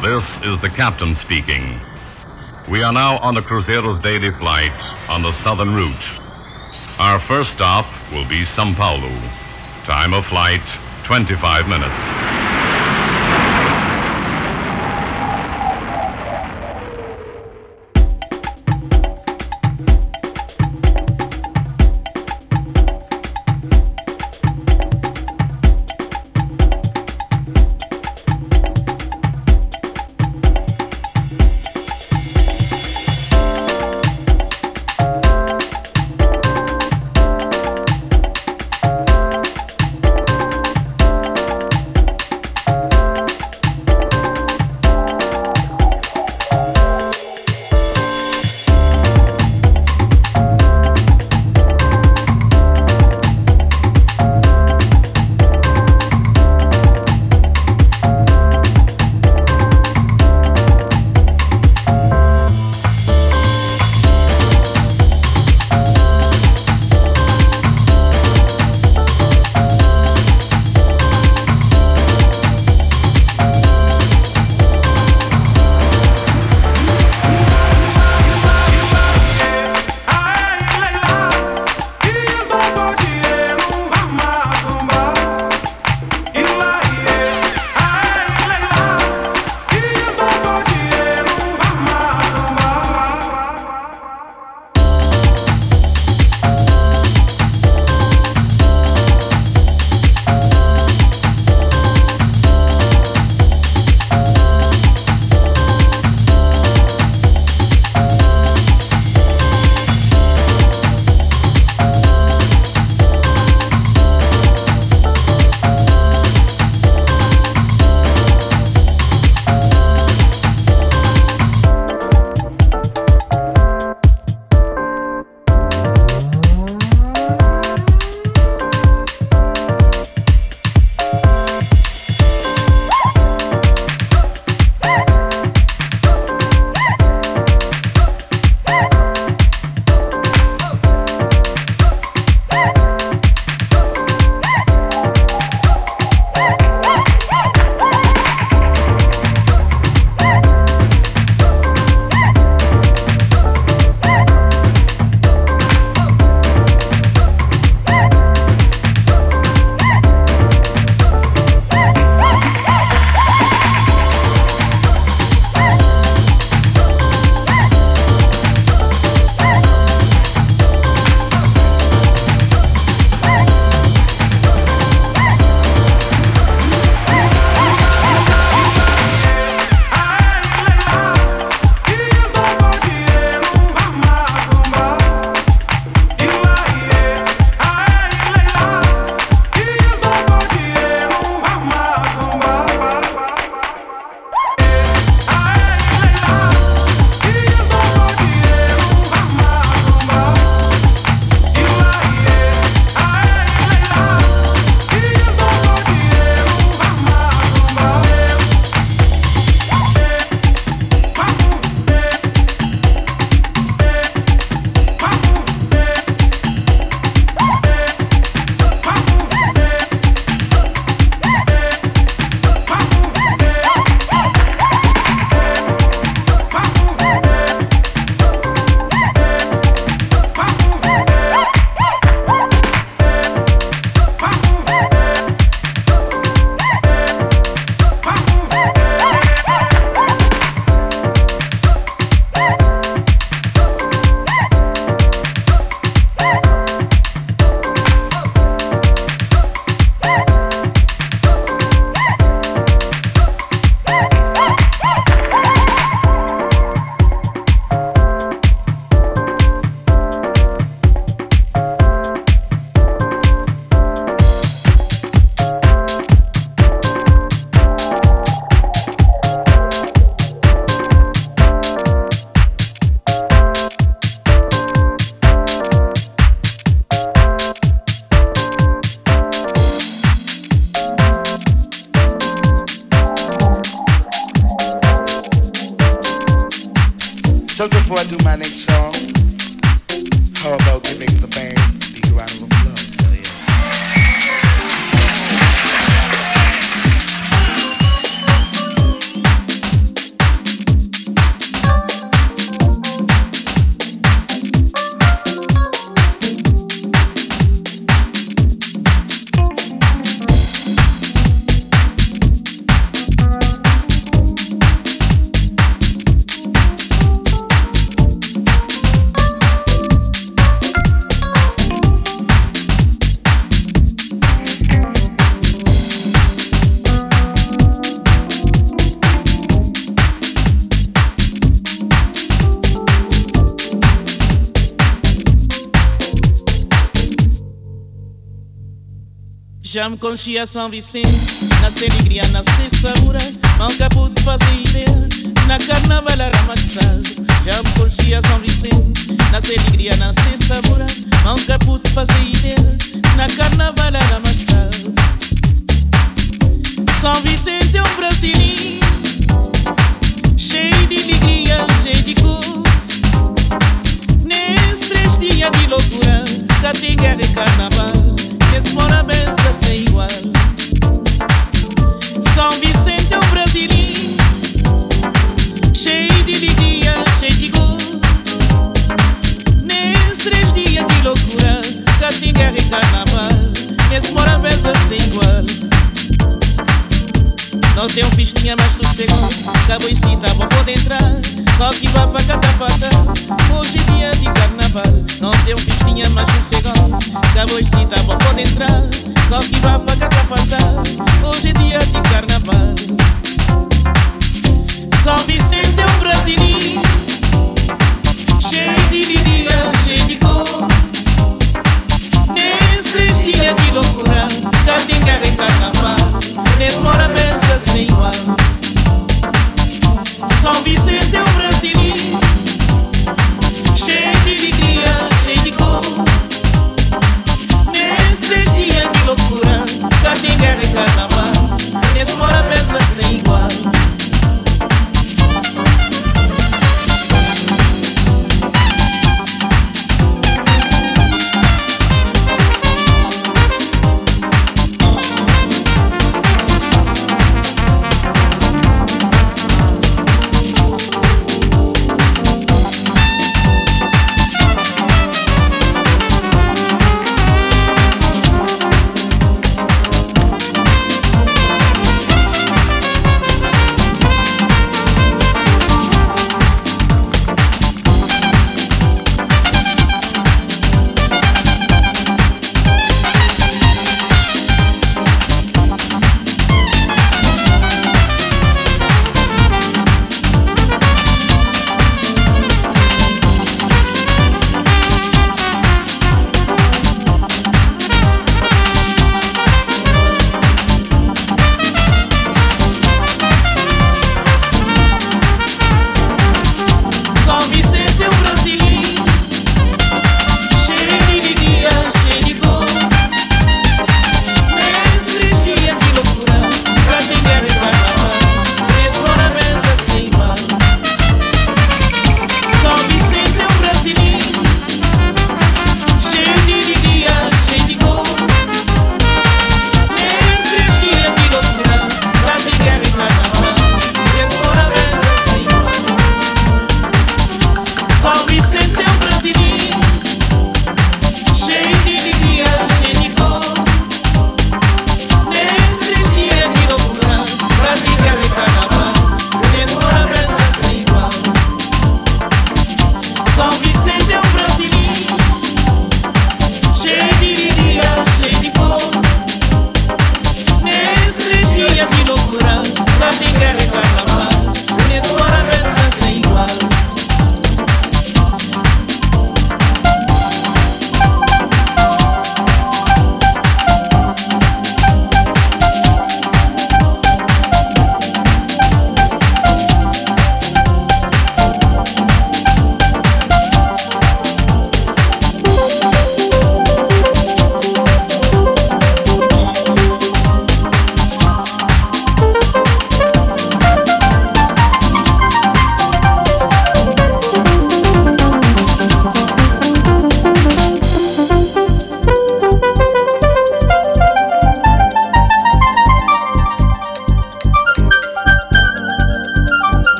This is the captain speaking. We are now on the Cruzeiro's daily flight on the southern route. Our first stop will be Sao Paulo. Time of flight 25 minutes. Já me conchia São Vicente, nasce alegria, nasce sabura, nunca pude fazer ideia, na carnaval era. Já me conchia São Vicente, nasce alegria, nasce sabura, nunca pude fazer ideia, na carnaval era. São Vicente é um brasileiro, cheio de alegria, cheio de cor. Nesses três dias de loucura, tem guerra e carnaval. Loucura guerra e carnaval. Nesse mora benção sem igual Não tem um festinha mais sossegado Acabou e cita, vou poder entrar. Qualquer bafa, cata, fata Hoje é dia de carnaval. Não tem um festinha mais sossegado Acabou e cita, vou poder entrar. Qualquer bafa, cata, fata Hoje é dia de carnaval. São Vicente é um brasileiro Cheio de vida, cheio de cor. Nesses dias de loucura Cá tem guerra e carnaval Nesse mora pensa sem igual São Vicente é um brasileiro Cheio de alegria, cheio de cor Nesses dias de loucura Cá tem guerra e carnaval Nesse mora pensa sem